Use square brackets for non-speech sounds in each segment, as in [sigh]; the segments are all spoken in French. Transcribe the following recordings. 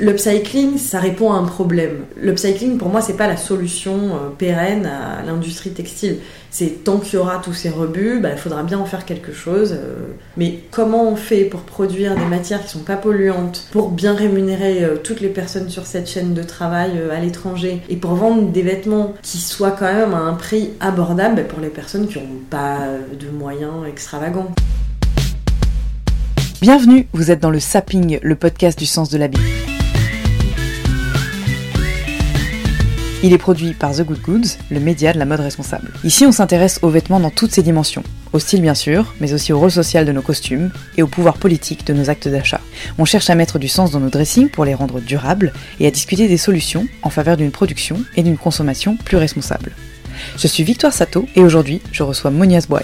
L'upcycling, ça répond à un problème. L'upcycling, pour moi, c'est pas la solution euh, pérenne à l'industrie textile. C'est tant qu'il y aura tous ces rebuts, bah, il faudra bien en faire quelque chose. euh. Mais comment on fait pour produire des matières qui sont pas polluantes, pour bien rémunérer euh, toutes les personnes sur cette chaîne de travail à l'étranger, et pour vendre des vêtements qui soient quand même à un prix abordable bah, pour les personnes qui n'ont pas de moyens extravagants. Bienvenue, vous êtes dans le Sapping, le podcast du sens de l'habit. Il est produit par The Good Goods, le média de la mode responsable. Ici, on s'intéresse aux vêtements dans toutes ses dimensions. Au style bien sûr, mais aussi au rôle social de nos costumes et au pouvoir politique de nos actes d'achat. On cherche à mettre du sens dans nos dressings pour les rendre durables et à discuter des solutions en faveur d'une production et d'une consommation plus responsable. Je suis Victoire Sato et aujourd'hui, je reçois Monia Sboy.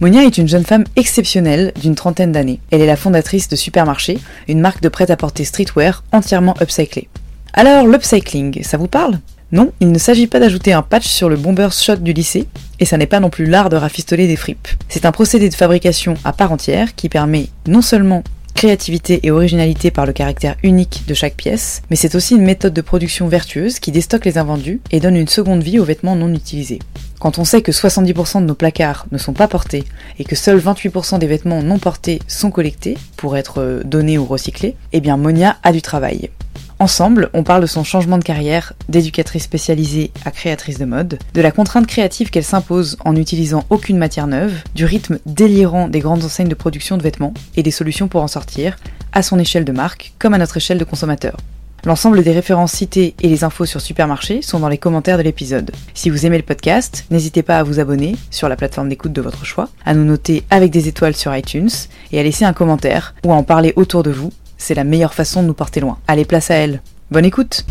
Monia est une jeune femme exceptionnelle d'une trentaine d'années. Elle est la fondatrice de Supermarché, une marque de prêt-à-porter streetwear entièrement upcyclée. Alors, l'upcycling, ça vous parle? Non, il ne s'agit pas d'ajouter un patch sur le bomber shot du lycée, et ça n'est pas non plus l'art de rafistoler des fripes. C'est un procédé de fabrication à part entière qui permet non seulement créativité et originalité par le caractère unique de chaque pièce, mais c'est aussi une méthode de production vertueuse qui déstocke les invendus et donne une seconde vie aux vêtements non utilisés. Quand on sait que 70% de nos placards ne sont pas portés et que seuls 28% des vêtements non portés sont collectés pour être euh, donnés ou recyclés, eh bien Monia a du travail. Ensemble, on parle de son changement de carrière d'éducatrice spécialisée à créatrice de mode, de la contrainte créative qu'elle s'impose en n'utilisant aucune matière neuve, du rythme délirant des grandes enseignes de production de vêtements et des solutions pour en sortir, à son échelle de marque comme à notre échelle de consommateur. L'ensemble des références citées et les infos sur Supermarché sont dans les commentaires de l'épisode. Si vous aimez le podcast, n'hésitez pas à vous abonner sur la plateforme d'écoute de votre choix, à nous noter avec des étoiles sur iTunes et à laisser un commentaire ou à en parler autour de vous. C'est la meilleure façon de nous porter loin. Allez, place à elle. Bonne écoute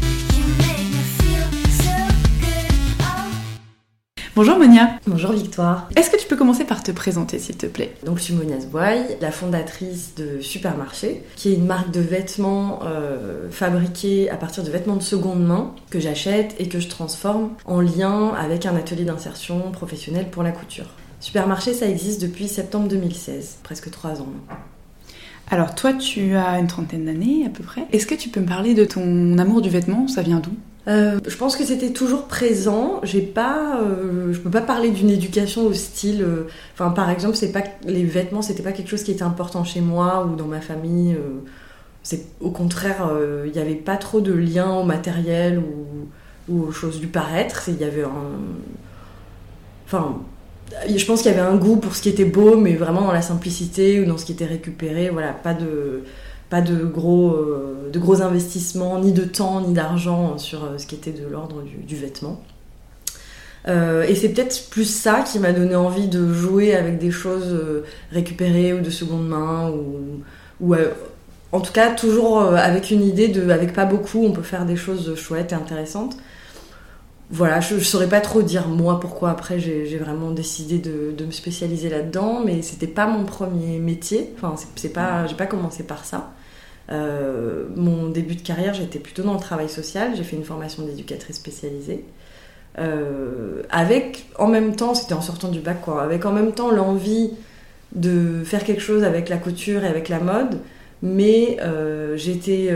Bonjour Monia, Bonjour Victoire. est-ce que tu peux commencer par te présenter s'il te plaît? Donc je suis Monia Sboy, la fondatrice de Supermarché, qui est une marque de vêtements euh, fabriqués à partir de vêtements de seconde main que j'achète et que je transforme en lien avec un atelier d'insertion professionnelle pour la couture. Supermarché, ça existe depuis septembre 2016, presque trois ans. Alors toi tu as une trentaine d'années à peu près. Est-ce que tu peux me parler de ton amour du vêtement? Ça vient d'où? Euh, je pense que c'était toujours présent. J'ai pas, euh, je peux pas parler d'une éducation au style. euh, par exemple, c'est pas les vêtements, c'était pas quelque chose qui était important chez moi ou dans ma famille. c'est au contraire, il n'y avait pas trop de lien au matériel ou, aux choses du paraître. Il y avait un, je pense qu'il y avait un goût pour ce qui était beau, mais vraiment dans la simplicité ou dans ce qui était récupéré. Voilà, pas de pas de gros, euh, de gros investissements, ni de temps, ni d'argent sur euh, ce qui était de l'ordre du, vêtement. Euh, et c'est peut-être plus ça qui m'a donné envie de jouer avec des choses euh, récupérées ou de seconde main, ou, euh, en tout cas toujours euh, avec une idée de, avec pas beaucoup, on peut faire des choses chouettes et intéressantes. Voilà, je, je saurais pas trop dire moi pourquoi après j'ai vraiment décidé de, me spécialiser là-dedans, mais c'était pas mon premier métier. Enfin, c'est pas, j'ai pas commencé par ça. Euh, mon début de carrière, j'étais plutôt dans le travail social. J'ai fait une formation d'éducatrice spécialisée. Euh, avec en même temps, c'était en sortant du bac, avec en même temps l'envie de faire quelque chose avec la couture et avec la mode. Mais euh, j'étais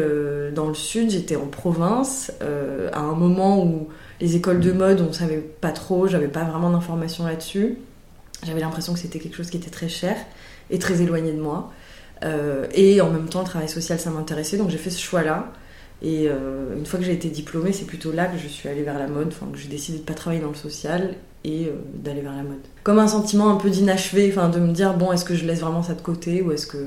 dans le sud, j'étais en province, à un moment où les écoles de mode, on savait pas trop, j'avais pas vraiment d'informations là-dessus. J'avais l'impression que c'était quelque chose qui était très cher et très éloigné de moi. Euh, et en même temps, le travail social, ça m'intéressait, donc j'ai fait ce choix-là. Et euh, une fois que j'ai été diplômée, c'est plutôt là que je suis allée vers la mode, que j'ai décidé de pas travailler dans le social et euh, d'aller vers la mode. Comme un sentiment un peu d'inachevé, enfin de me dire bon, est-ce que je laisse vraiment ça de côté ou est-ce que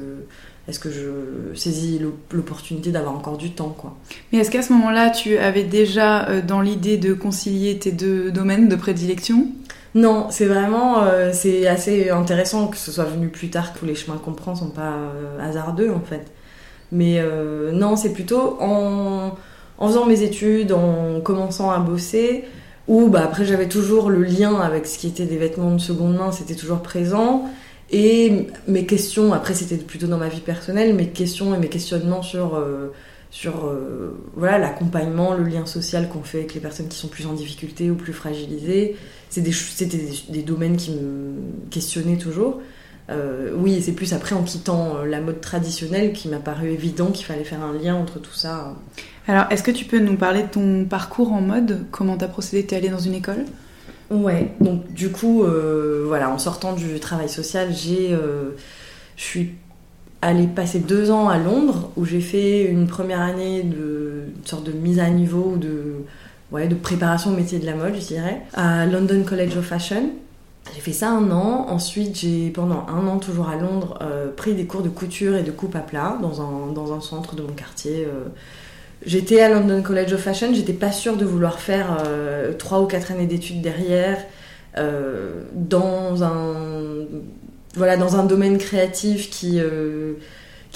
est-ce que je saisis l'op- l'opportunité d'avoir encore du temps quoi. Mais est-ce qu'à ce moment-là tu avais déjà dans l'idée de concilier tes deux domaines de prédilection? Non, c'est vraiment, euh, c'est assez intéressant que ce soit venu plus tard, que tous les chemins qu'on prend sont pas euh, hasardeux en fait. Mais euh, non, c'est plutôt en, faisant mes études, en commençant à bosser, ou bah, après j'avais toujours le lien avec ce qui était des vêtements de seconde main, c'était toujours présent. Et mes questions, après c'était plutôt dans ma vie personnelle, mes questions et mes questionnements sur, sur euh, voilà l'accompagnement, le lien social qu'on fait avec les personnes qui sont plus en difficulté ou plus fragilisées, c'est des, c'était des, des domaines qui me questionnaient toujours. Euh, oui, c'est plus après en quittant euh, la mode traditionnelle qui m'a paru évident qu'il fallait faire un lien entre tout ça. Alors, est-ce que tu peux nous parler de ton parcours en mode? Comment t'as procédé? T'es allée dans une école? Ouais, donc du coup, euh, voilà, en sortant du travail social, j'ai, je suis allée passer deux ans à Londres où j'ai fait une première année de sorte de mise à niveau de, ouais, de préparation au métier de la mode, je dirais, à London College of Fashion. J'ai fait ça un an. Ensuite, j'ai pendant un an, toujours à Londres, euh, pris des cours de couture et de coupe à plat dans un, dans un centre de mon quartier. euh. J'étais à London College of Fashion, j'étais pas sûre de vouloir faire euh, trois ou quatre années d'études derrière euh, dans un voilà dans un domaine créatif qui euh,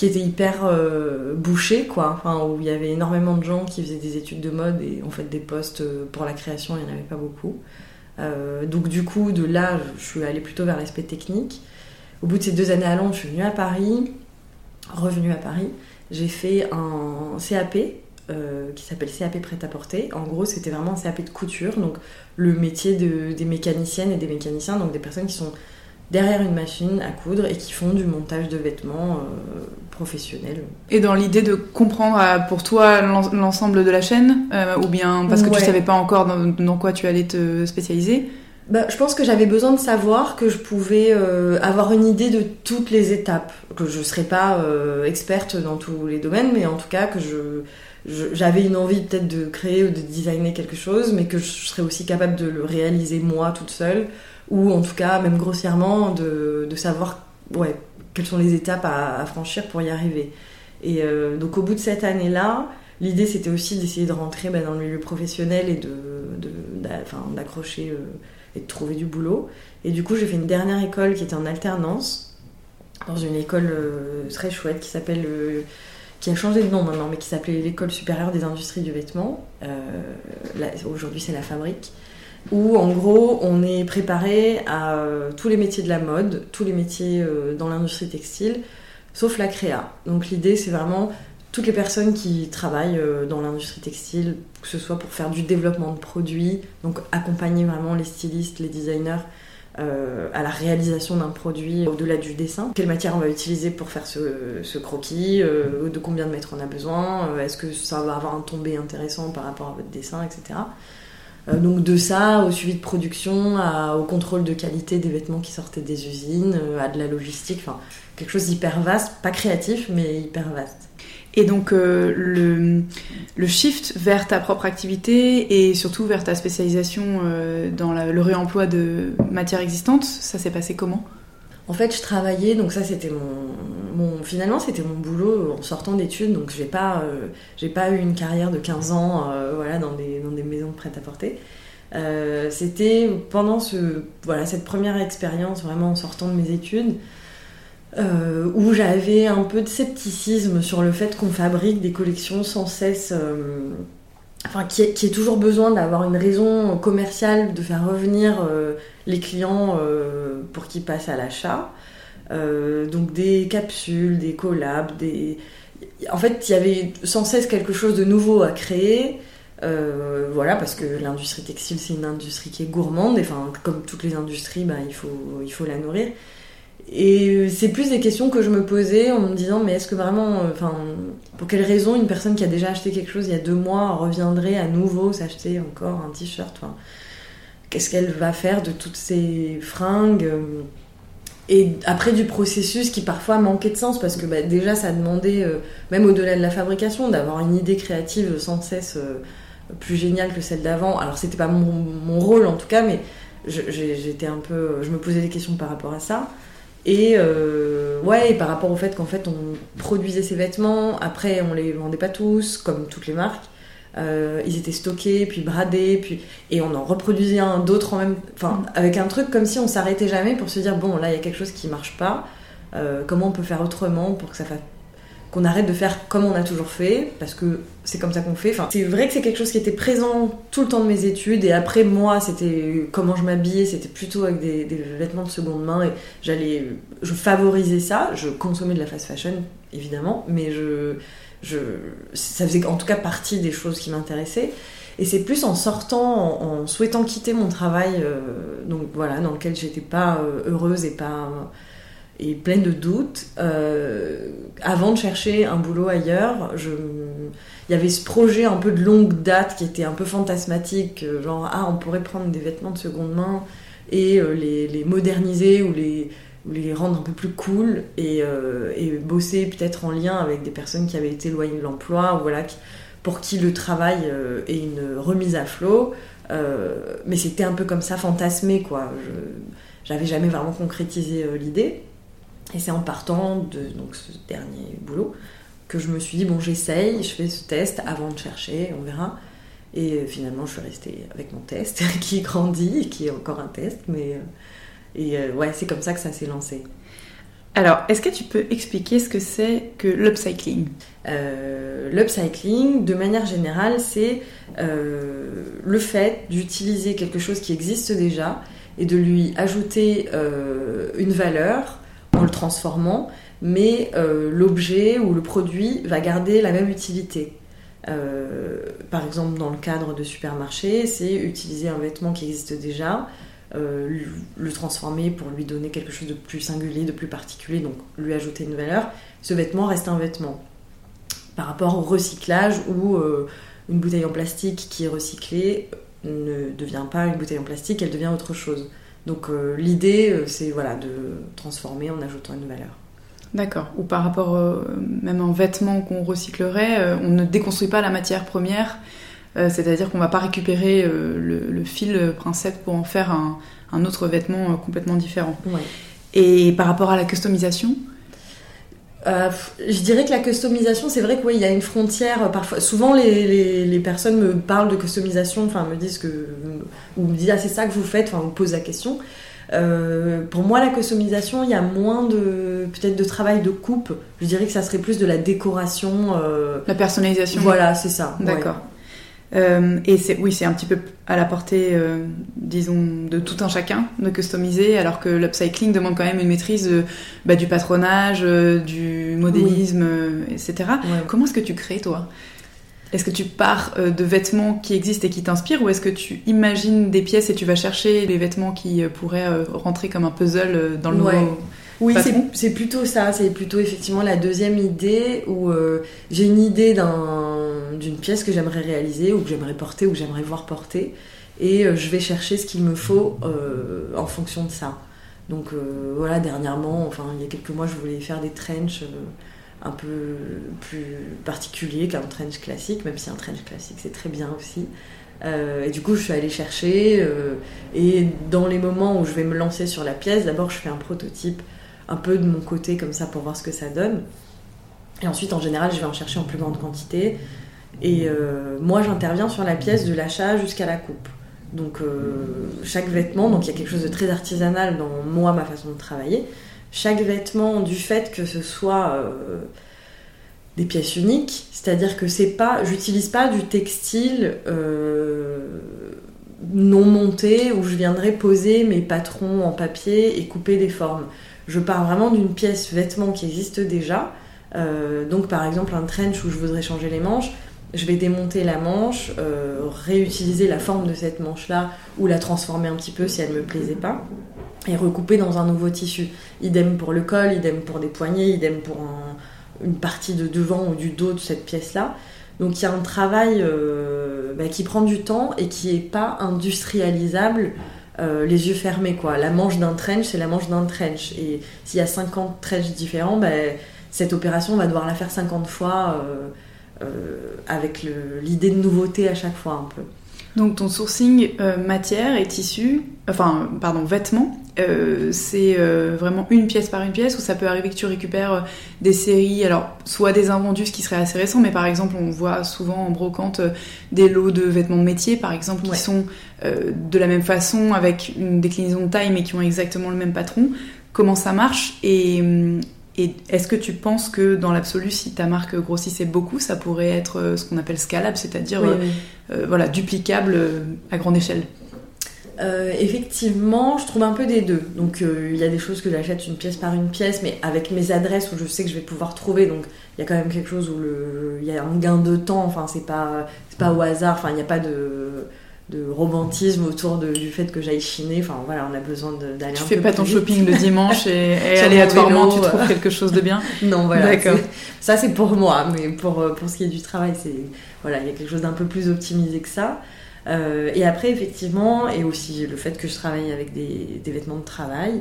était hyper euh, bouché quoi, où il y avait énormément de gens qui faisaient des études de mode et en fait des postes euh, pour la création il n'y en avait pas beaucoup. Donc du coup de là je suis allée plutôt vers l'aspect technique. Au bout de ces deux années à Londres, je suis venue à Paris, revenue à Paris. J'ai fait un CAP qui s'appelle CAP prêt-à-porter. En gros, c'était vraiment un CAP de couture, donc le métier de- des mécaniciennes et des mécaniciens, donc des personnes qui sont derrière une machine à coudre et qui font du montage de vêtements euh, professionnels. Et dans l'idée de comprendre euh, pour toi l'en- l'ensemble de la chaîne, euh, ou bien parce que Ouais. tu savais pas encore dans, dans quoi tu allais te spécialiser? Bah, je pense que j'avais besoin de savoir que je pouvais euh, avoir une idée de toutes les étapes, que je ne serais pas experte dans tous les domaines, mais en tout cas que je- j'avais une envie peut-être de créer ou de designer quelque chose, mais que je serais aussi capable de le réaliser moi toute seule, ou en tout cas même grossièrement de, de savoir quelles sont les étapes à, franchir pour y arriver. Et euh, donc au bout de cette année-là, l'idée c'était aussi d'essayer de rentrer bah, dans le milieu professionnel et de, de- d'accrocher euh, et de trouver du boulot. Et du coup j'ai fait une dernière école qui était en alternance, dans une école euh, très chouette qui s'appelle... euh, qui a changé de nom maintenant, mais qui s'appelait l'École supérieure des industries du vêtement. Aujourd'hui, c'est la fabrique. Où, en gros, on est préparé à euh, tous les métiers de la mode, tous les métiers euh, dans l'industrie textile, sauf la créa. Donc, l'idée, c'est vraiment toutes les personnes qui travaillent euh, dans l'industrie textile, que ce soit pour faire du développement de produits, donc accompagner vraiment les stylistes, les designers à la réalisation d'un produit au-delà du dessin. Quelle matière on va utiliser pour faire ce, croquis, de combien de mètres on a besoin, est-ce que ça va avoir un tombé intéressant par rapport à votre dessin, etc. Euh, donc de ça au suivi de production, au contrôle de qualité des vêtements qui sortaient des usines, euh, à de la logistique, enfin quelque chose d'hyper vaste, pas créatif mais hyper vaste. Et donc euh, le, le shift vers ta propre activité et surtout vers ta spécialisation dans le réemploi de matières existantes, ça s'est passé comment? En fait, je travaillais, donc ça c'était mon, finalement c'était mon boulot en sortant d'études, donc j'ai pas, euh, pas eu une carrière de 15 ans, euh, voilà, dans des, maisons prêtes à porter. Euh, c'était pendant ce, voilà, cette première expérience vraiment en sortant de mes études, où j'avais un peu de scepticisme sur le fait qu'on fabrique des collections sans cesse, enfin qui est, toujours besoin d'avoir une raison commerciale de faire revenir euh, les clients euh, pour qu'ils passent à l'achat. Euh, donc des capsules, des collabs, des... En fait, il y avait sans cesse quelque chose de nouveau à créer. Voilà, parce que l'industrie textile, c'est une industrie qui est gourmande. Et, enfin, comme toutes les industries, bah, il, faut, il faut la nourrir. Et c'est plus des questions que je me posais en me disant, mais est-ce que vraiment, euh, enfin, pour quelle raison une personne qui a déjà acheté quelque chose il y a deux mois reviendrait à nouveau s'acheter encore un t-shirt Qu'est-ce qu'elle va faire de toutes ces fringues euh, Et après du processus qui parfois manquait de sens parce que bah, déjà ça demandait, euh, même au-delà de la fabrication, d'avoir une idée créative sans cesse euh, plus géniale que celle d'avant. Alors c'était pas mon, mon rôle en tout cas, mais j'étais un peu, je me posais des questions par rapport à ça. Et euh, ouais, par rapport au fait qu'en fait on produisait ces vêtements, après on les vendait pas tous, comme toutes les marques. euh, ils étaient stockés, puis bradés, puis et on en reproduisait un d'autres en même, enfin avec un truc comme si on s'arrêtait jamais pour se dire bon là il y a quelque chose qui marche pas, euh, comment on peut faire autrement pour que ça fasse qu'on arrête de faire comme on a toujours fait, parce que c'est comme ça qu'on fait. Enfin, c'est vrai que c'est quelque chose qui était présent tout le temps de mes études, et après moi, c'était comment je m'habillais, c'était plutôt avec des, vêtements de seconde main, et j'allais, je favorisais ça, je consommais de la fast fashion, évidemment, mais je, je, ça faisait en tout cas partie des choses qui m'intéressaient. Et c'est plus en sortant, en, souhaitant quitter mon travail, euh, donc voilà, dans lequel j'étais pas euh, heureuse et pas et pleine de doutes. Euh, avant de chercher un boulot ailleurs, je, il y avait ce projet un peu de longue date qui était un peu fantasmatique, genre ah on pourrait prendre des vêtements de seconde main et les, les, moderniser ou les rendre un peu plus cool et, euh, bosser peut-être en lien avec des personnes qui avaient été éloignées de l'emploi ou voilà, pour qui le travail euh, est une remise à flot. Euh, mais c'était un peu comme ça, fantasmé, quoi. J'avais jamais vraiment concrétisé l'idée. Et c'est en partant de donc, ce dernier boulot que je me suis dit, bon, j'essaye, je fais ce test avant de chercher, on verra. Et finalement, je suis restée avec mon test [laughs] qui grandit, qui est encore un test, mais et euh, ouais, c'est comme ça que ça s'est lancé. Alors, est-ce que tu peux expliquer ce que c'est que l'upcycling? Euh, L'upcycling, de manière générale, c'est euh, le fait d'utiliser quelque chose qui existe déjà et de lui ajouter une valeur le transformant, mais l'objet ou le produit va garder la même utilité. par exemple, dans le cadre de supermarché, c'est utiliser un vêtement qui existe déjà, euh, le transformer pour lui donner quelque chose de plus singulier, de plus particulier, donc lui ajouter une valeur, ce vêtement reste un vêtement. Par rapport au recyclage où euh, une bouteille en plastique qui est recyclée ne devient pas une bouteille en plastique, elle devient autre chose. Donc euh, l'idée, c'est voilà, de transformer en ajoutant une valeur. D'accord. Ou par rapport même en vêtements qu'on recyclerait, on ne déconstruit pas la matière première, euh, c'est-à-dire qu'on va pas récupérer euh, le, fil princette pour en faire un, autre vêtement euh, complètement différent. Et par rapport à la customisation je dirais que la customisation, c'est vrai qu'il y a une frontière. Parfois, souvent, les, personnes me parlent de customisation, enfin me disent que, ou me disent ah c'est ça que vous faites, enfin me posent la question. pour moi, la customisation, il y a moins de peut-être de travail de coupe. Je dirais que ça serait plus de la décoration. La personnalisation. Voilà, c'est ça. D'accord. Euh, et c'est oui, c'est un petit peu à la portée, euh, disons, de tout un chacun de customiser, alors que l'upcycling demande quand même une maîtrise euh, bah, du patronage, du modélisme, etc. Comment est-ce que tu crées toi? Est-ce que tu pars de vêtements qui existent et qui t'inspirent, ou est-ce que tu imagines des pièces et tu vas chercher les vêtements qui pourraient rentrer comme un puzzle dans le nouveau oui, c'est plutôt ça. C'est plutôt effectivement la deuxième idée où j'ai une idée d'un d'une pièce que j'aimerais réaliser ou que j'aimerais porter ou que j'aimerais voir porter. Et euh, je vais chercher ce qu'il me faut euh, en fonction de ça. Donc euh, voilà, dernièrement, enfin il y a quelques mois, je voulais faire des trenches un peu plus particuliers qu'un trench classique, même si un trench classique c'est très bien aussi. et du coup, je suis allée chercher. et dans les moments où je vais me lancer sur la pièce, d'abord je fais un prototype un peu de mon côté comme ça pour voir ce que ça donne. Et ensuite, en général, je vais en chercher en plus grande quantité. Et euh, moi, j'interviens sur la pièce de l'achat jusqu'à la coupe. Donc, euh, chaque vêtement, donc il y a quelque chose de très artisanal dans moi, ma façon de travailler. Chaque vêtement, du fait que ce soit euh, des pièces uniques, c'est-à-dire que c'est pas, j'utilise pas du textile non monté où je viendrais poser mes patrons en papier et couper des formes. Je pars vraiment d'une pièce vêtement qui existe déjà. donc, par exemple, un trench où je voudrais changer les manches je vais démonter la manche, euh, réutiliser la forme de cette manche-là ou la transformer un petit peu si elle ne me plaisait pas et recouper dans un nouveau tissu. Idem pour le col, idem pour des poignets, idem pour une partie de devant ou du dos de cette pièce-là. Donc il y a un travail euh, bah, qui prend du temps et qui n'est pas industrialisable euh, les yeux fermés. Quoi. La manche d'un trench, c'est la manche d'un trench. Et s'il y a 50 trenches différents, bah, cette opération, on va devoir la faire 50 fois. Euh, avec l'idée de nouveauté à chaque fois un peu. Donc ton sourcing euh, matière et tissu, enfin pardon vêtements, euh, c'est euh, vraiment une pièce par une pièce ou ça peut arriver que tu récupères des séries, alors soit des invendus ce qui serait assez récent, mais par exemple on voit souvent en brocante des lots de vêtements de métier par exemple qui sont de la même façon avec une déclinaison de taille mais qui ont exactement le même patron. Comment ça marche et hum, et est-ce que tu penses que dans l'absolu, si ta marque grossissait beaucoup, ça pourrait être euh, ce qu'on appelle scalable, c'est-à-dire euh, euh, voilà, duplicable à grande échelle? Effectivement, je trouve un peu des deux. Donc il y a des choses que j'achète une pièce par une pièce, mais avec mes adresses où je sais que je vais pouvoir trouver. Donc il y a quand même quelque chose où il y a un gain de temps. Enfin c'est pas c'est pas au hasard. Enfin il n'y a pas de de romantisme autour du fait que j'aille chiner. Enfin voilà, on a besoin d'aller un peu. Tu fais pas ton shopping le dimanche et, [laughs] aléatoirement tu trouves quelque chose de bien? [laughs] non voilà. D'accord. Ça c'est pour moi, mais pour pour ce qui est du travail, c'est voilà, il y a quelque chose d'un peu plus optimisé que ça. Euh, et après effectivement, et aussi le fait que je travaille avec des, des vêtements de travail.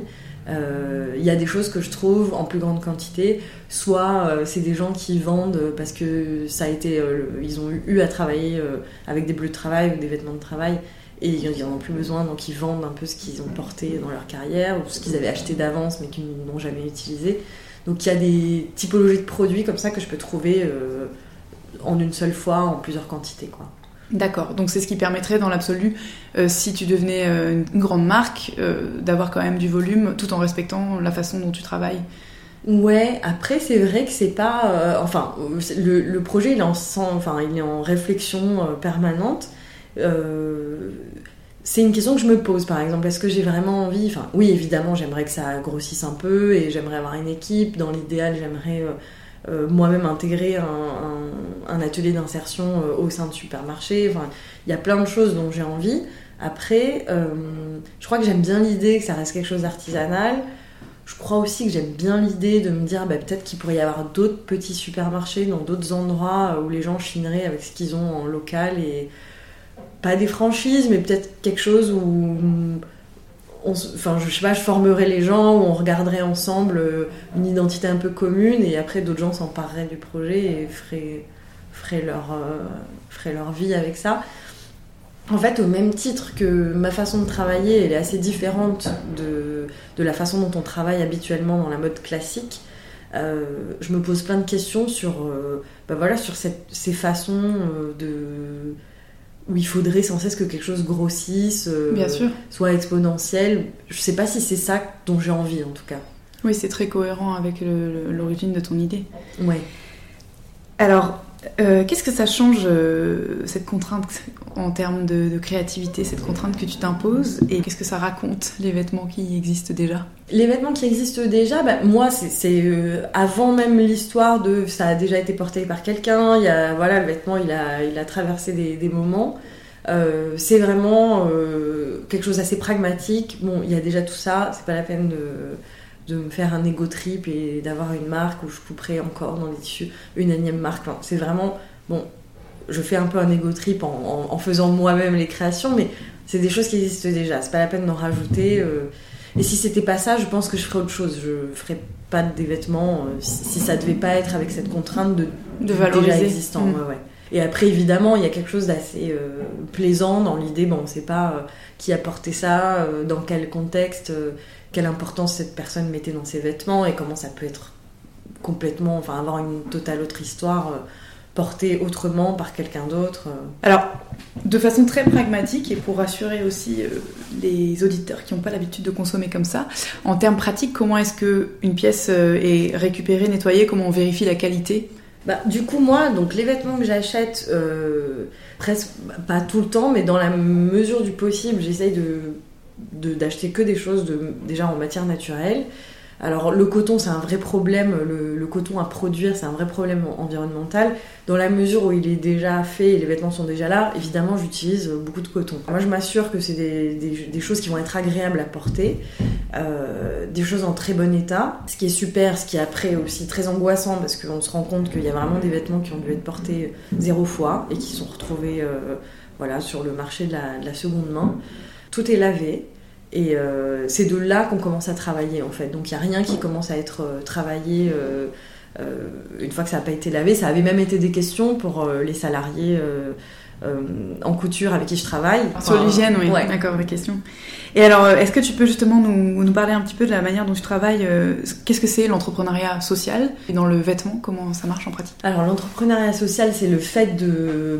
Euh, il y a des choses que je trouve en plus grande quantité. Soit euh, c'est des gens qui vendent parce que ça a été, euh, ils ont eu à travailler avec des bleus de travail ou des vêtements de travail et ils n'en ont plus besoin, donc ils vendent un peu ce qu'ils ont porté dans leur carrière ou ce qu'ils avaient acheté d'avance mais qu'ils n'ont jamais utilisé. Donc il y a des typologies de produits comme ça que je peux trouver en une seule fois, en plusieurs quantités. Quoi. D'accord, donc c'est ce qui permettrait dans l'absolu, euh, si tu devenais euh, une grande marque, euh, d'avoir quand même du volume tout en respectant la façon dont tu travailles. Ouais, après c'est vrai que c'est pas... enfin, le, projet il est en, enfin, il est en réflexion permanente. c'est une question que je me pose par exemple. Est-ce que j'ai vraiment envie... Enfin, oui, évidemment, j'aimerais que ça grossisse un peu et j'aimerais avoir une équipe. Dans l'idéal, j'aimerais euh, moi-même intégrer un, atelier d'insertion euh, au sein de supermarché. Enfin, il y a plein de choses dont j'ai envie. Après, euh, je crois que j'aime bien l'idée que ça reste quelque chose d'artisanal. Je crois aussi que j'aime bien l'idée de me dire bah, peut-être qu'il pourrait y avoir d'autres petits supermarchés dans d'autres endroits où les gens chineraient avec ce qu'ils ont en local et pas des franchises, mais peut-être quelque chose où enfin, je sais pas, je formerais les gens, ou on regarderait ensemble euh, une identité un peu commune, et après d'autres gens s'empareraient du projet et feraient, leur, euh, leur vie avec ça. En fait, au même titre que ma façon de travailler, elle est assez différente de, de la façon dont on travaille habituellement dans la mode classique. Euh, je me pose plein de questions sur, bah voilà, sur ces façons de où il faudrait sans cesse que quelque chose grossisse, euh, soit exponentiel. Je sais pas si c'est ça dont j'ai envie en tout cas. Oui, c'est très cohérent avec l'origine de ton idée. Ouais. Alors, euh, qu'est-ce que ça change, euh, cette contrainte en termes de, créativité, cette contrainte que tu t'imposes Et qu'est-ce que ça raconte, les vêtements qui existent déjà? Les vêtements qui existent déjà, bah, moi, c'est euh, avant même l'histoire de ça a déjà été porté par quelqu'un, voilà, le vêtement, il a, il a traversé des, des moments. c'est vraiment quelque chose d'assez pragmatique. Bon, il y a déjà tout ça, c'est pas la peine de de me faire un ego trip et d'avoir une marque où je couperai encore dans les tissus une énième marque. c'est vraiment, bon, je fais un peu un ego trip en, faisant moi-même les créations, mais c'est des choses qui existent déjà. C'est pas la peine d'en rajouter. Euh. et si c'était pas ça, je pense que je ferais autre chose. Je ferais pas des vêtements euh, si, ça devait pas être avec cette contrainte de, de valoriser. déjà existant. Mm. Ouais, Et après, évidemment, il y a quelque chose d'assez euh, plaisant dans l'idée, bon, on sait pas qui a porté ça, dans quel contexte quelle importance cette personne mettait dans ses vêtements et comment ça peut être complètement, enfin avoir une totale autre histoire euh, portée autrement par quelqu'un d'autre. Euh. Alors, de façon très pragmatique et pour rassurer aussi euh, les auditeurs qui n'ont pas l'habitude de consommer comme ça, en termes pratiques, comment est-ce que une pièce est récupérée, nettoyée, comment on vérifie la qualité? Bah, du coup, moi, donc les vêtements que j'achète, presque pas tout le temps, mais dans la mesure du possible, j'essaye de d'acheter que des choses déjà en matière naturelle. Alors le coton c'est un vrai problème, le, coton à produire c'est un vrai problème environnemental. Dans la mesure où il est déjà fait et les vêtements sont déjà là, évidemment j'utilise beaucoup de coton. Moi je m'assure que c'est des, choses qui vont être agréables à porter, euh, des choses en très bon état. Ce qui est super, ce qui est après aussi très angoissant parce qu'on se rend compte qu'il y a vraiment des vêtements qui ont dû être portés zéro fois et qui sont retrouvés euh, voilà, sur le marché de la seconde main tout est lavé. Et euh, c'est de là qu'on commence à travailler en fait. Donc il n'y a rien qui commence à être euh, travaillé euh, une fois que ça n'a pas été lavé. Ça avait même été des questions pour les salariés en couture avec qui je travaille. Sur l'hygiène, oui, d'accord, la question. Et alors, est-ce que tu peux justement nous, nous, parler un petit peu de la manière dont tu travailles Qu'est-ce que c'est l'entrepreneuriat social Et dans le vêtement, comment ça marche en pratique? Alors, l'entrepreneuriat social, c'est le fait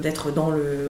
d'être dans le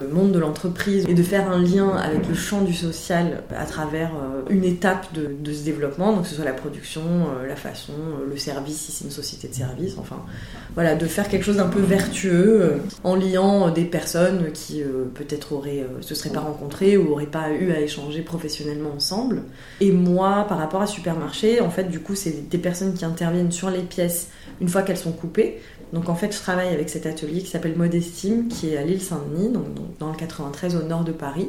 le monde de l'entreprise et de faire un lien avec le champ du social à travers euh, une étape de, ce développement, donc que ce soit la production, euh, la façon, euh, le service, si c'est une société de service, enfin voilà, de faire quelque chose d'un peu vertueux en liant des personnes qui peut-être auraient, se seraient pas rencontrées ou auraient pas eu à échanger professionnellement ensemble. Et moi, par rapport à supermarché, en fait, du coup, c'est des personnes qui interviennent sur les pièces une fois qu'elles sont coupées. Donc en fait, je travaille avec cet atelier qui s'appelle Modestime, qui est à l'île Saint-Denis, donc, dans le 93 au nord de Paris,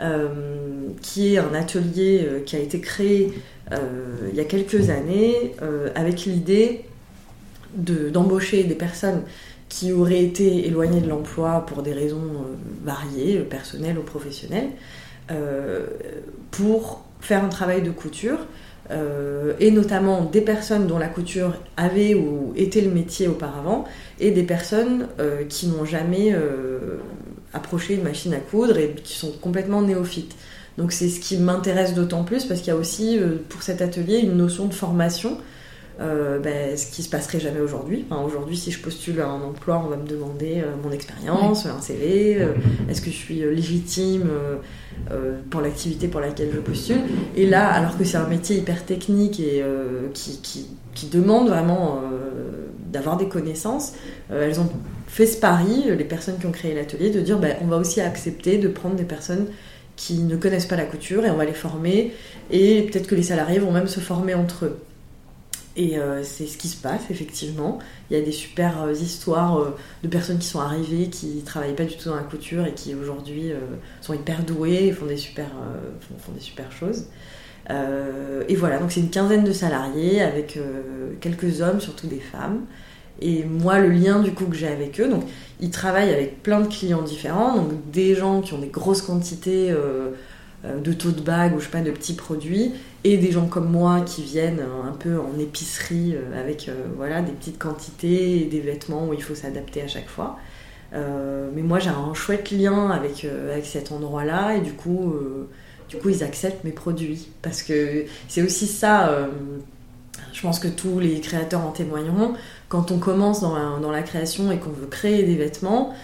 euh, qui est un atelier euh, qui a été créé euh, il y a quelques années avec l'idée d'embaucher des personnes qui auraient été éloignées de l'emploi pour des raisons variées, personnelles ou professionnelles, pour faire un travail de couture euh, et notamment des personnes dont la couture avait ou était le métier auparavant, et des personnes euh, qui n'ont jamais euh, approché une machine à coudre et qui sont complètement néophytes. Donc c'est ce qui m'intéresse d'autant plus parce qu'il y a aussi pour cet atelier une notion de formation euh, ben, ce qui se passerait jamais aujourd'hui. aujourd'hui, si je postule à un emploi, on va me demander euh, mon expérience, un CV, euh, [laughs] est-ce que je suis légitime pour l'activité pour laquelle je postule. Et là, alors que c'est un métier hyper technique et qui, qui, qui, demande vraiment d'avoir des connaissances, elles ont fait ce pari, les personnes qui ont créé l'atelier, de dire ben, on va aussi accepter de prendre des personnes qui ne connaissent pas la couture et on va les former et peut-être que les salariés vont même se former entre eux. Et euh, c'est ce qui se passe, effectivement. Il y a des super euh, histoires euh, de personnes qui sont arrivées, qui travaillaient pas du tout dans la couture et qui aujourd'hui sont hyper douées et font des super, font, des super choses. et voilà, donc c'est une quinzaine de salariés avec quelques hommes, surtout des femmes. Et moi, le lien du coup que j'ai avec eux, donc ils travaillent avec plein de clients différents, donc des gens qui ont des grosses quantités de taux de bague ou je sais pas de petits produits et des gens comme moi qui viennent euh, un peu en épicerie euh, avec voilà des petites quantités et des vêtements où il faut s'adapter à chaque fois. mais moi j'ai un chouette lien avec, avec cet endroit là et du coup, du coup ils acceptent mes produits parce que c'est aussi ça je pense que tous les créateurs en témoigneront quand on commence dans dans la création et qu'on veut créer des vêtements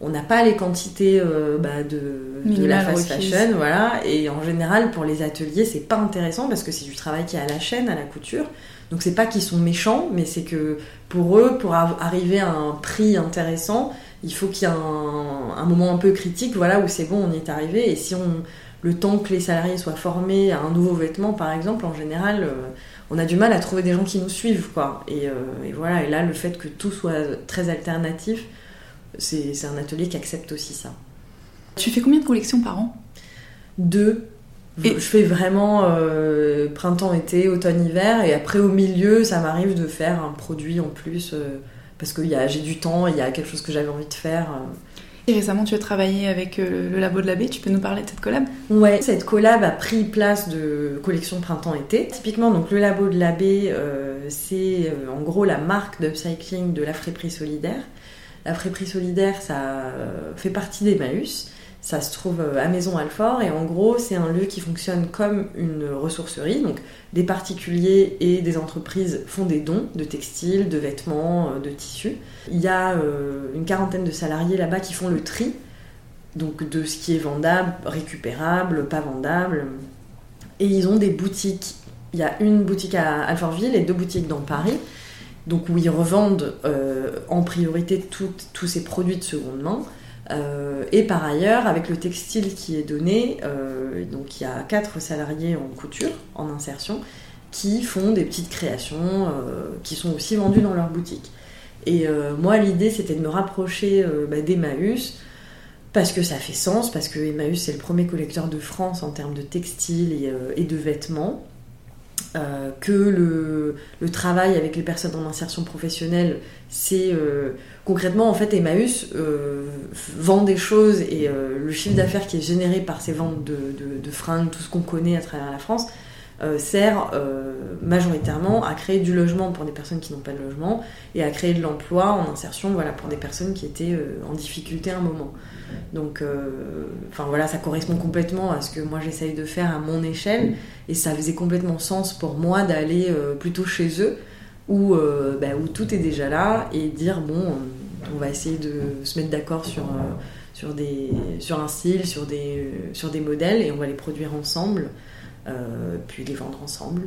on n'a pas les quantités euh, bah, de, la fast fashion, voilà. Et en général, pour les ateliers, c'est pas intéressant parce que c'est du travail qui est à la chaîne, à la couture. Donc c'est pas qu'ils sont méchants, mais c'est que pour eux, pour arriver à un prix intéressant, il faut qu'il y ait un, moment un peu critique, voilà, où c'est bon, on y est arrivé. Et si on, le temps que les salariés soient formés à un nouveau vêtement, par exemple, en général, euh, on a du mal à trouver des gens qui nous suivent, quoi. Et, euh, et voilà. Et là, le fait que tout soit très alternatif c'est un atelier qui accepte aussi ça. Tu fais combien de collections par an? Deux. Et... Je fais vraiment euh, printemps-été, automne-hiver, et après au milieu, ça m'arrive de faire un produit en plus, euh, parce que j'ai du temps, il y a quelque chose que j'avais envie de faire. Euh. Et récemment, tu as travaillé avec le Labo de l'abbé, tu peux nous parler de cette collab? Ouais, cette collab a pris place de collection printemps-été. Typiquement, donc le Labo de l'abbé, c'est en gros la marque d'upcycling de la friperie solidaire. La friperie solidaire, ça euh, fait partie d'Emmaüs. Ça se trouve euh, à Maison Alfort et en gros, c'est un lieu qui fonctionne comme une ressourcerie. Donc, des particuliers et des entreprises font des dons de textiles, de vêtements, euh, de tissus. Il y a une quarantaine de salariés là-bas qui font le tri donc de ce qui est vendable, récupérable, pas vendable. Et ils ont des boutiques. Il y a une boutique à Alfortville et deux boutiques dans Paris donc où ils revendent euh, en priorité tous ces produits de seconde main. Euh, et par ailleurs, avec le textile qui est donné, euh, donc il y a quatre salariés en couture, en insertion, qui font des petites créations qui sont aussi vendues dans leur boutique. Et moi, l'idée, c'était de me rapprocher bah, d'Emmaüs parce que ça fait sens, parce que Emmaüs c'est le premier collecteur de France en termes de textiles et, de vêtements. Que le, travail avec les personnes en insertion professionnelle, c'est concrètement, en fait, Emmaüs euh, vend des choses et euh, le chiffre d'affaires qui est généré par ces ventes de, de, tout ce qu'on connaît à travers la France, euh, sert majoritairement à créer du logement pour des personnes qui n'ont pas de logement et à créer de l'emploi en insertion voilà, pour des personnes qui étaient en difficulté à un moment. Donc, enfin voilà, ça correspond complètement à ce que moi j'essaye de faire à mon échelle et ça faisait complètement sens pour moi d'aller plutôt chez eux où, euh, bah, où tout est déjà là et dire bon, on va essayer de se mettre d'accord sur, euh, sur, sur un style, sur des, sur des modèles et on va les produire ensemble, euh, puis les vendre ensemble.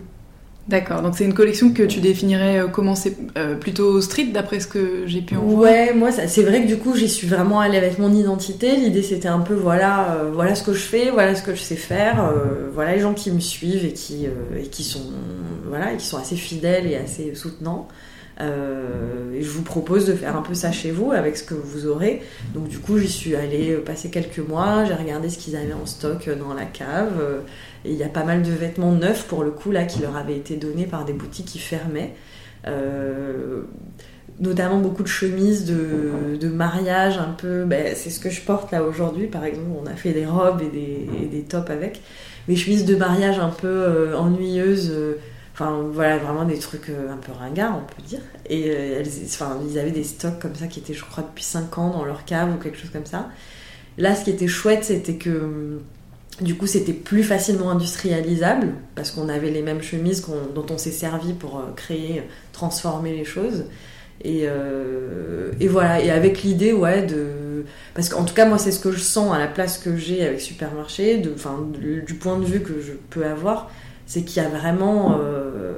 D'accord, donc c'est une collection que tu définirais comment c'est plutôt street d'après ce que j'ai pu en voir Ouais, moi c'est vrai que du coup j'y suis vraiment allée avec mon identité. L'idée c'était un peu voilà, voilà ce que je fais, voilà ce que je sais faire, voilà les gens qui me suivent et qui, et qui sont voilà, qui sont assez fidèles et assez soutenants. Euh, et je vous propose de faire un peu ça chez vous avec ce que vous aurez. Donc du coup, j'y suis allée passer quelques mois, j'ai regardé ce qu'ils avaient en stock dans la cave. Euh, et il y a pas mal de vêtements neufs pour le coup là qui leur avaient été donnés par des boutiques qui fermaient. Euh, notamment beaucoup de chemises de, mariage un peu. Ben, c'est ce que je porte là aujourd'hui par exemple. On a fait des robes et des, des tops avec. Mes chemises de mariage un peu ennuyeuses Enfin, voilà, vraiment des trucs euh, un peu ringards, on peut dire. Et euh, enfin, ils avaient des stocks comme ça qui étaient, je crois, depuis 5 ans dans leur cave ou quelque chose comme ça. Là, ce qui était chouette, c'était que hum, du coup, c'était plus facilement industrialisable parce qu'on avait les mêmes chemises dont on s'est servi pour euh, créer, transformer les choses. Et, voilà, et avec l'idée, ouais, de. Parce qu'en tout cas, moi, c'est ce que je sens à la place que j'ai avec Supermarché, du point de vue que je peux avoir c'est qu'il y a vraiment euh,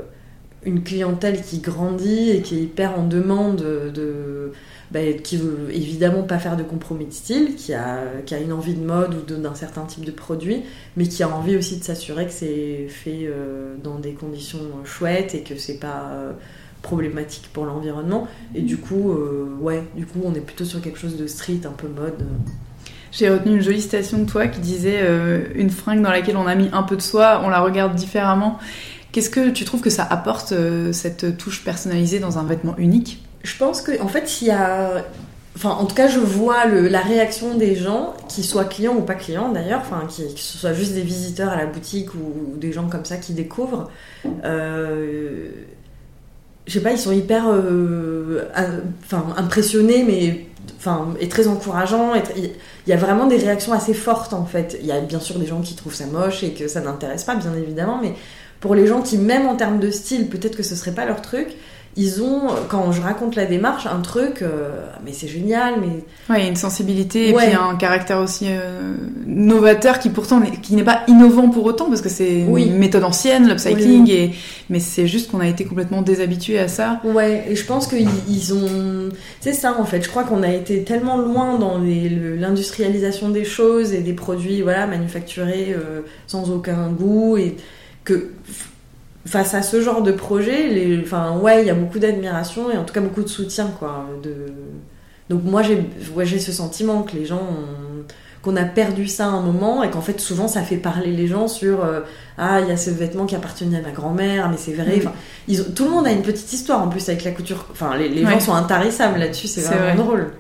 une clientèle qui grandit et qui est hyper en demande de, bah, qui veut évidemment pas faire de compromis de style, qui a, qui a une envie de mode ou d'un certain type de produit, mais qui a envie aussi de s'assurer que c'est fait euh, dans des conditions chouettes et que c'est pas euh, problématique pour l'environnement. Et du coup, ouais, du coup, on est plutôt sur quelque chose de street, un peu mode. J'ai retenu une jolie citation de toi qui disait euh, une fringue dans laquelle on a mis un peu de soi, on la regarde différemment. Qu'est-ce que tu trouves que ça apporte euh, cette touche personnalisée dans un vêtement unique? Je pense que en fait il y a Enfin, en tout cas, je vois la réaction des gens, qu'ils soient clients ou pas clients d'ailleurs, enfin, qui, que ce soit juste des visiteurs à la boutique ou, des gens comme ça qui découvrent. Euh, je sais pas, ils sont hyper enfin, impressionnés, mais enfin, est très encourageant. il y a vraiment des réactions assez fortes en fait. Il y a bien sûr des gens qui trouvent ça moche et que ça n'intéresse pas, bien évidemment, mais pour les gens qui, même en termes de style, peut-être que ce serait pas leur truc, ils ont, quand je raconte la démarche, un truc, euh, mais c'est génial, mais... Ouais, une sensibilité et puis un caractère aussi euh, novateur qui pourtant qui n'est pas innovant pour autant, parce que c'est une méthode ancienne, l'upcycling, et... mais c'est juste qu'on a été complètement déshabitué à ça. Ouais, et je pense qu'ils ont... C'est ça en fait, je crois qu'on a été tellement loin dans l'industrialisation des choses et des produits voilà, manufacturés euh, sans aucun goût, et que face à ce genre de projet, les, enfin, ouais, il y a beaucoup d'admiration et en tout cas beaucoup de soutien, quoi. De... Donc moi, j'ai ouais, ce sentiment que les gens qu'on a perdu ça un moment et qu'en fait souvent ça fait parler les gens sur euh, ah il y a ce vêtement qui appartenait à ma grand-mère mais c'est vrai mm. ils tout le monde a une petite histoire en plus avec la couture enfin les, gens sont intarissables là-dessus c'est vraiment drôle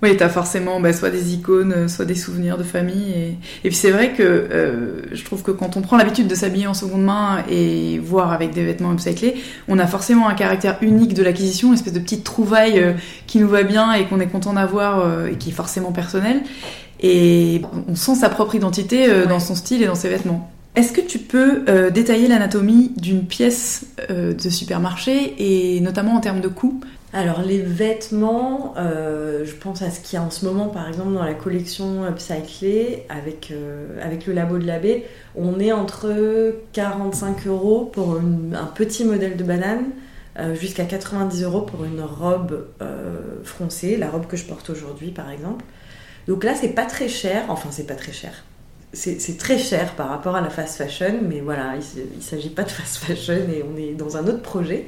oui, t'as forcément bah, soit des icônes, euh, soit des souvenirs de famille. Et, et puis c'est vrai que euh, je trouve que quand on prend l'habitude de s'habiller en seconde main et voir avec des vêtements upcyclés, on a forcément un caractère unique de l'acquisition, une espèce de petite trouvaille euh, qui nous va bien et qu'on est content d'avoir et qui est forcément personnelle. Et on sent sa propre identité dans son style et dans ses vêtements. Est-ce que tu peux détailler l'anatomie d'une pièce de supermarché et notamment en termes de coût? Alors les vêtements, euh, je pense à ce qu'il y a en ce moment par exemple dans la collection Upcyclé avec, euh, le labo de l'abbé, on est entre 45 euros pour un petit modèle de banane euh, jusqu'à 90 euros pour une robe froncée, la robe que je porte aujourd'hui par exemple. Donc là c'est pas très cher, enfin c'est pas très cher. C'est très cher par rapport à la fast fashion, mais voilà, il ne s'agit pas de fast fashion et on est dans un autre projet.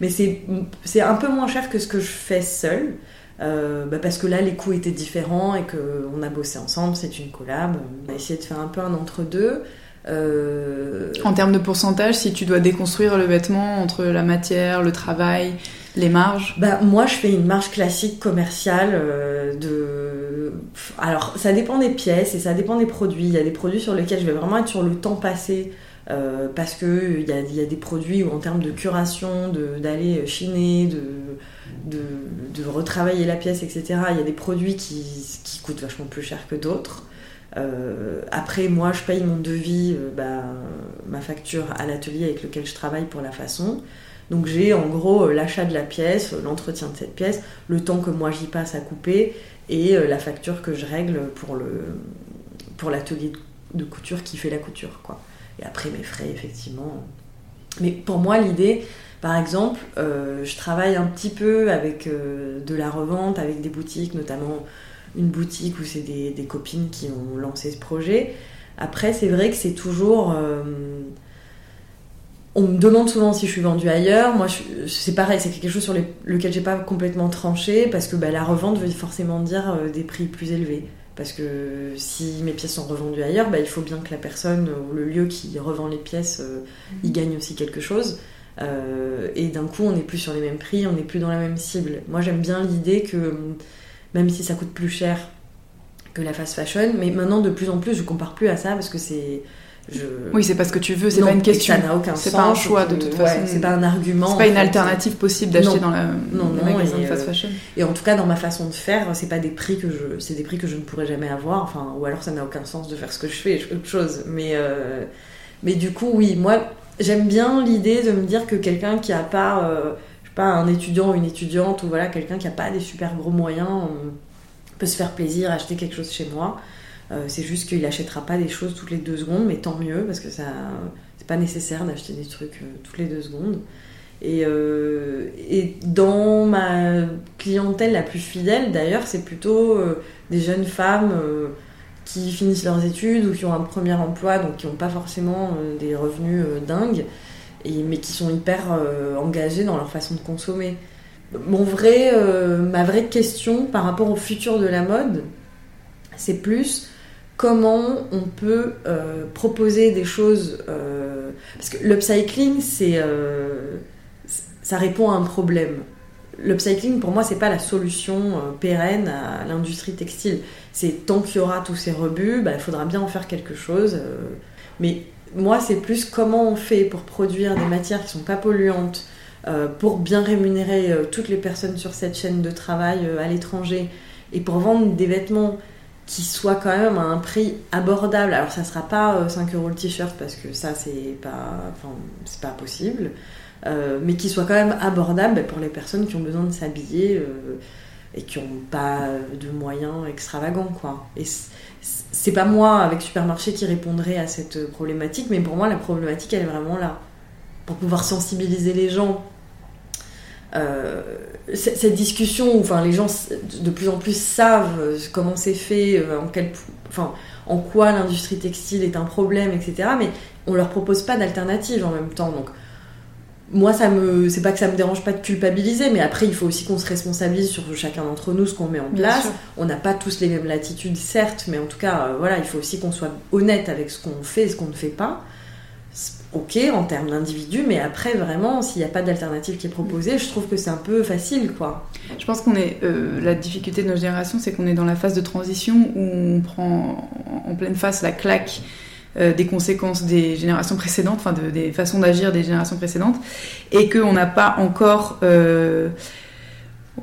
Mais c'est un peu moins cher que ce que je fais seule. Euh, bah, parce que là, les coûts étaient différents et qu'on a bossé ensemble, c'est une collab. On a essayé de faire un peu un entre-deux. Euh... En termes de pourcentage, si tu dois déconstruire le vêtement entre la matière, le travail, les marges bah, Moi, je fais une marge classique commerciale euh, de... Alors, ça dépend des pièces et ça dépend des produits. Il y a des produits sur lesquels je vais vraiment être sur le temps passé euh, parce qu'il y a, y a des produits où en termes de curation, d'aller chiner, de, de, retravailler la pièce, etc., il y a des produits qui, qui coûtent vachement plus cher que d'autres. Euh, après, moi, je paye mon devis, euh, bah, ma facture à l'atelier avec lequel je travaille pour la façon. Donc j'ai en gros l'achat de la pièce, l'entretien de cette pièce, le temps que moi j'y passe à couper et la facture que je règle pour le pour l'atelier de couture qui fait la couture quoi. Et après mes frais, effectivement. Mais pour moi, l'idée, par exemple, euh, je travaille un petit peu avec euh, de la revente, avec des boutiques, notamment une boutique où c'est des, copines qui ont lancé ce projet. Après, c'est vrai que c'est toujours. Euh, on me demande souvent si je suis vendue ailleurs. Moi, c'est pareil, c'est quelque chose sur lequel j'ai pas complètement tranché parce que bah, la revente veut forcément dire des prix plus élevés. Parce que si mes pièces sont revendues ailleurs, bah, il faut bien que la personne ou le lieu qui revend les pièces euh, y mhm. gagne aussi quelque chose. Euh, et d'un coup, on n'est plus sur les mêmes prix, on n'est plus dans la même cible. Moi, j'aime bien l'idée que, même si ça coûte plus cher que la fast fashion, mais maintenant, de plus en plus, je compare plus à ça parce que c'est oui, c'est pas ce que tu veux, c'est pas une question. Ça n'a aucun sens. C'est pas un choix de toute façon. C'est pas un argument. C'est pas une alternative possible d'acheter dans la non, non, magasin de fast euh, fashion. Et en tout cas, dans ma façon de faire, c'est pas des prix que je, c'est des prix que je ne pourrais jamais avoir. Enfin, ou alors ça n'a aucun sens de faire ce que je fais, autre chose. Mais euh, mais du coup, oui, moi, j'aime bien l'idée de me dire que quelqu'un qui a pas, euh, je sais pas, un étudiant ou une étudiante ou voilà, quelqu'un qui a pas des super gros moyens, peut se faire plaisir, acheter quelque chose chez moi. Euh, c'est juste qu'il n'achètera pas des choses toutes les deux secondes, mais tant mieux, parce que ça c'est pas nécessaire d'acheter des trucs euh, toutes les deux secondes. Et, euh, et, dans ma clientèle la plus fidèle, d'ailleurs, c'est plutôt des jeunes femmes qui finissent leurs études ou qui ont un premier emploi, donc qui n'ont pas forcément des revenus dingues, et, mais qui sont hyper engagées dans leur façon de consommer. Mon vrai, ma vraie question par rapport au futur de la mode, c'est plus comment on peut euh, proposer des choses. Euh, parce que l'upcycling, c'est, euh, ça répond à un problème. L'upcycling, pour moi, c'est pas la solution pérenne à l'industrie textile. C'est tant qu'il y aura tous ces rebuts, bah, il faudra bien en faire quelque chose. mais moi, c'est plus comment on fait pour produire des matières qui sont pas polluantes, pour bien rémunérer toutes les personnes sur cette chaîne de travail à l'étranger, et pour vendre des vêtements qui soit quand même à un prix abordable. Alors ça sera pas 5 euh, euros le t-shirt parce que ça c'est pas, pas possible, euh, mais qui soit quand même abordable pour les personnes qui ont besoin de s'habiller euh, et qui n'ont pas de moyens extravagants quoi. Et c'est pas moi avec supermarché qui répondrai à cette problématique, mais pour moi la problématique elle est vraiment là pour pouvoir sensibiliser les gens euh, cette discussion où enfin, les gens de plus en plus savent comment c'est fait, euh, en, quel, enfin, en quoi l'industrie textile est un problème, etc. Mais on leur propose pas d'alternative en même temps. Donc, moi, ça me, c'est pas que ça me dérange pas de culpabiliser, mais après, il faut aussi qu'on se responsabilise sur chacun d'entre nous, ce qu'on met en place. On n'a pas tous les mêmes latitudes, certes, mais en tout cas, euh, voilà, il faut aussi qu'on soit honnête avec ce qu'on fait et ce qu'on ne fait pas ok en termes d'individu, mais après vraiment, s'il n'y a pas d'alternative qui est proposée, je trouve que c'est un peu facile, quoi. Je pense qu'on est euh, la difficulté de notre génération, c'est qu'on est dans la phase de transition où on prend en pleine face la claque. Euh, des conséquences des générations précédentes, enfin des façons d'agir des générations précédentes, et qu'on n'a pas encore euh,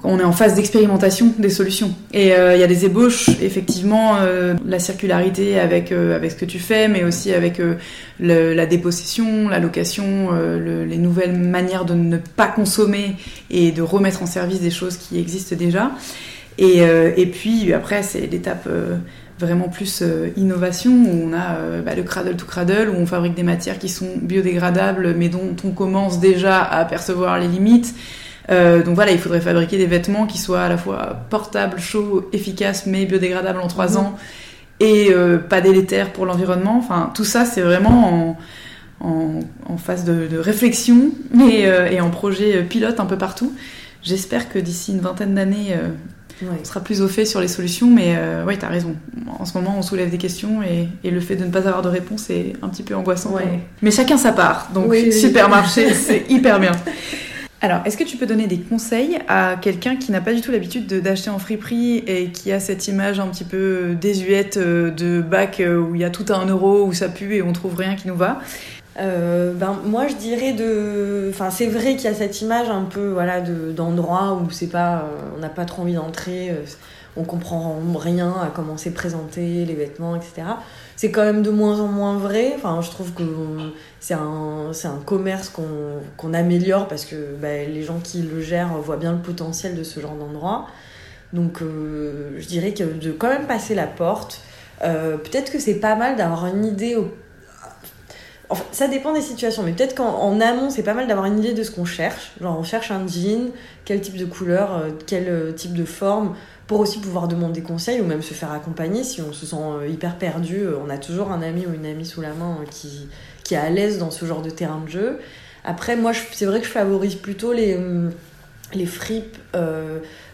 on est en phase d'expérimentation des solutions. Et euh, il y a des ébauches, effectivement, euh, la circularité avec, euh, avec ce que tu fais, mais aussi avec la dépossession, la location, les nouvelles manières de ne pas consommer et de remettre en service des choses qui existent déjà. Et, puis après, c'est l'étape vraiment plus innovation, où on a bah, le cradle to cradle, où on fabrique des matières qui sont biodégradables, mais dont on commence déjà à percevoir les limites. Euh, donc voilà, il faudrait fabriquer des vêtements qui soient à la fois portables, chauds, efficaces, mais biodégradables en 3 mhm. ans et euh, pas délétères pour l'environnement. Enfin, tout ça, c'est vraiment en, en phase de, de réflexion [laughs] et, euh, et en projet pilote un peu partout. J'espère que d'ici une vingtaine d'années, euh, Ouais. on sera plus au fait sur les solutions, mais euh, ouais, t'as raison. En ce moment, on soulève des questions et, et le fait de ne pas avoir de réponse est un petit peu angoissant. Ouais. Mais chacun sa part, donc Oui, oui. supermarché, c'est hyper bien. [laughs] Alors, est-ce que tu peux donner des conseils à quelqu'un qui n'a pas du tout l'habitude de- d'acheter en friperie et qui a cette image un petit peu désuète euh, de bac euh, où il y a tout à un euro, où ça pue et on trouve rien qui nous va? Euh, ben moi je dirais de enfin c'est vrai qu'il y a cette image un peu voilà de d'endroit où c'est pas euh, on n'a pas trop envie d'entrer euh, on comprend rien à comment c'est présenté les vêtements etc c'est quand même de moins en moins vrai je trouve que c'est un commerce qu'on améliore parce que ben, les gens qui le gèrent voient bien le potentiel de ce genre d'endroit donc euh, je dirais que de quand même passer la porte euh, peut-être que c'est pas mal d'avoir une idée Enfin, ça dépend des situations, mais peut-être qu'en en amont, c'est pas mal d'avoir une idée de ce qu'on cherche. Genre, on cherche un jean, quel type de couleur, euh, quel type de forme, pour aussi pouvoir demander conseil ou même se faire accompagner si on se sent euh, hyper perdu. euh, On a toujours un ami ou une amie sous la main euh, qui, qui est à l'aise dans ce genre de terrain de jeu. Après, moi, c'est vrai que je favorise plutôt les, hum, les fripes,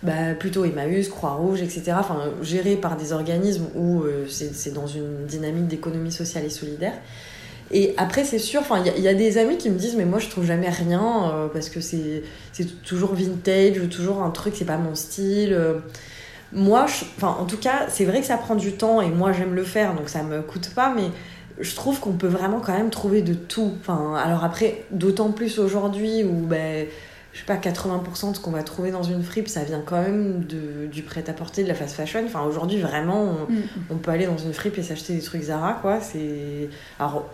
bah, plutôt Emmaüs, Croix-Rouge, etc. Enfin, gérés par des organismes où euh, c'est dans une dynamique d'économie sociale et solidaire. Et après, c'est sûr, il y a- des amis qui me disent, mais moi, je trouve jamais rien parce que c'est toujours vintage, toujours un truc, c'est pas mon style. Moi, je- enfin, en tout cas, c'est vrai que ça prend du temps et moi, j'aime le faire, donc ça me coûte pas, mais je trouve qu'on peut vraiment quand même trouver de tout. Enfin, alors après, d'autant plus aujourd'hui où, ben, je sais pas, 80% de ce qu'on va trouver dans une fripe, ça vient quand même de, du prêt-à-porter, de la fast fashion. Enfin, aujourd'hui, vraiment, on, on peut aller dans une fripe et s'acheter des trucs Zara, quoi. C'est... Alors,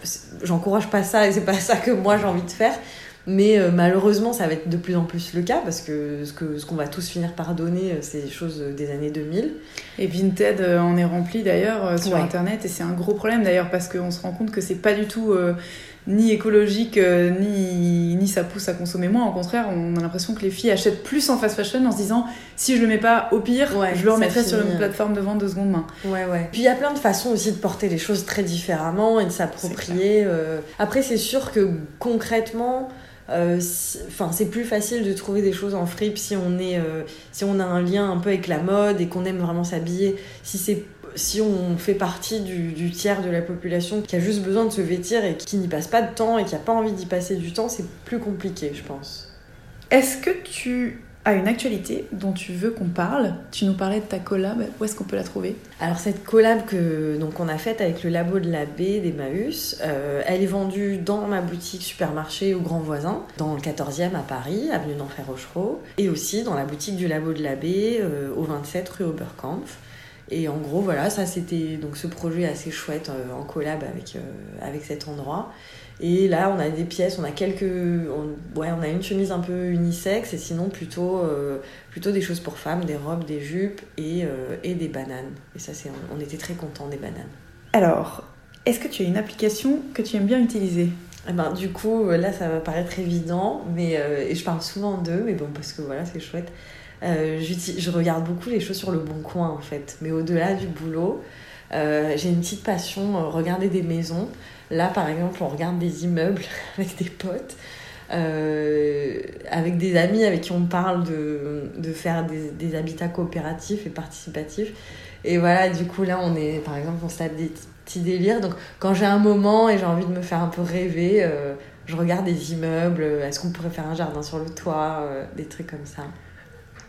j'encourage pas ça et c'est pas ça que moi j'ai envie de faire. Mais euh, malheureusement, ça va être de plus en plus le cas parce que ce que- ce qu'on va tous finir par donner, euh, c'est des choses euh, des années 2000. Et Vinted euh, en est rempli d'ailleurs euh, sur Ouais. internet et c'est un gros problème d'ailleurs parce qu'on se rend compte que c'est pas du tout ni écologique ni, ni ça pousse à consommer moins. Au contraire, on a l'impression que les filles achètent plus en fast fashion en se disant si je le mets pas au pire, Ouais, je le remettrai sur une plateforme de vente de seconde main. Ouais, ouais. Puis il y a plein de façons aussi de porter les choses très différemment et de s'approprier. Après, c'est sûr que concrètement, enfin, c'est plus facile de trouver des choses en fripe si on, est, euh, si on a un lien un peu avec la mode et qu'on aime vraiment s'habiller. Si c'est si on fait partie du tiers de la population qui a juste besoin de se vêtir et qui n'y passe pas de temps et qui n'a pas envie d'y passer du temps, c'est plus compliqué, je pense. Est-ce que tu as une actualité dont tu veux qu'on parle Tu nous parlais de ta collab, où est-ce qu'on peut la trouver? Alors cette collab que donc on a faite avec le labo de la baie d'Emmaüs, euh, elle est vendue dans ma boutique supermarché au Grand Voisin, dans le 14e à Paris, avenue d'Enfer Rochereau, et aussi dans la boutique du labo de la euh, au 27 rue Oberkampf. Et en gros voilà, ça c'était donc ce projet assez chouette euh, en collab avec, euh, avec cet endroit. Et là, on a des pièces, on a quelques. on- ouais, on a une chemise un peu unisexe et sinon plutôt, euh, plutôt des choses pour femmes, des robes, des jupes et, euh, et des bananes. Et ça, c'est, on était très contents des bananes. Alors, est-ce que tu as une application que tu aimes bien utiliser? Et ben, du coup, euh, là, ça va paraître évident, mais, euh, et je parle souvent d'eux, mais bon, parce que voilà, c'est chouette. Je regarde beaucoup les choses sur le bon coin, en fait. Mais au-delà du boulot, j'ai une petite passion, regarder des maisons. Là, par exemple, on regarde des immeubles [laughs] avec des potes, euh, avec des amis avec qui on parle de, de faire des, des habitats coopératifs et participatifs. Et voilà, du coup, là, on est, par exemple, on se tape des petits délires. Donc, quand j'ai un moment et j'ai envie de me faire un peu rêver, euh, je regarde des immeubles. Est-ce qu'on pourrait faire un jardin sur le toit euh, Des trucs comme ça.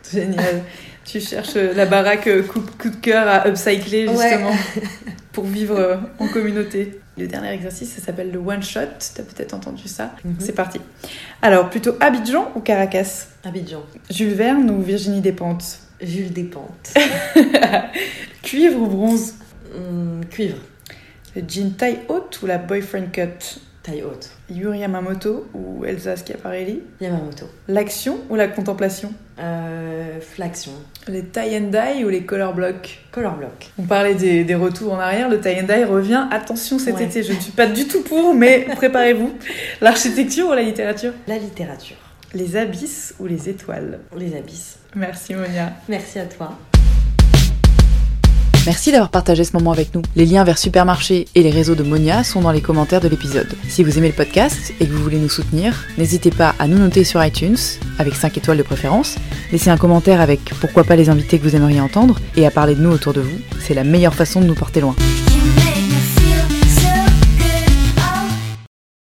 [laughs] Génial. tu cherches la baraque coup, coup de cœur à upcycler justement [laughs] pour vivre en communauté. Le dernier exercice, ça s'appelle le one shot. T'as peut-être entendu ça. Mhm. C'est parti. Alors, plutôt Abidjan ou Caracas? Abidjan. Jules Verne ou Virginie Despentes? Jules Despentes. [laughs] Cuivre ou bronze? Hum, cuivre. Le jean taille haute ou la boyfriend cut? Taille haute. Yuri Yamamoto ou Elsa Schiaparelli? Yamamoto. L'action ou la contemplation? Euh, flaction. Les tie and dye ou les color block? Color block. On parlait des, des retours en arrière, le tie and dye revient. Attention cet Ouais. été, je ne suis pas du tout pour, mais [laughs] préparez-vous. L'architecture ou la littérature? La littérature. Les abysses ou les étoiles? Les abysses. Merci Monia. Merci à toi. Merci d'avoir partagé ce moment avec nous. Les liens vers Supermarché et les réseaux de Monia sont dans les commentaires de l'épisode. Si vous aimez le podcast et que vous voulez nous soutenir, n'hésitez pas à nous noter sur iTunes, avec 5 étoiles de préférence, laisser un commentaire avec pourquoi pas les invités que vous aimeriez entendre, et à parler de nous autour de vous. C'est la meilleure façon de nous porter loin.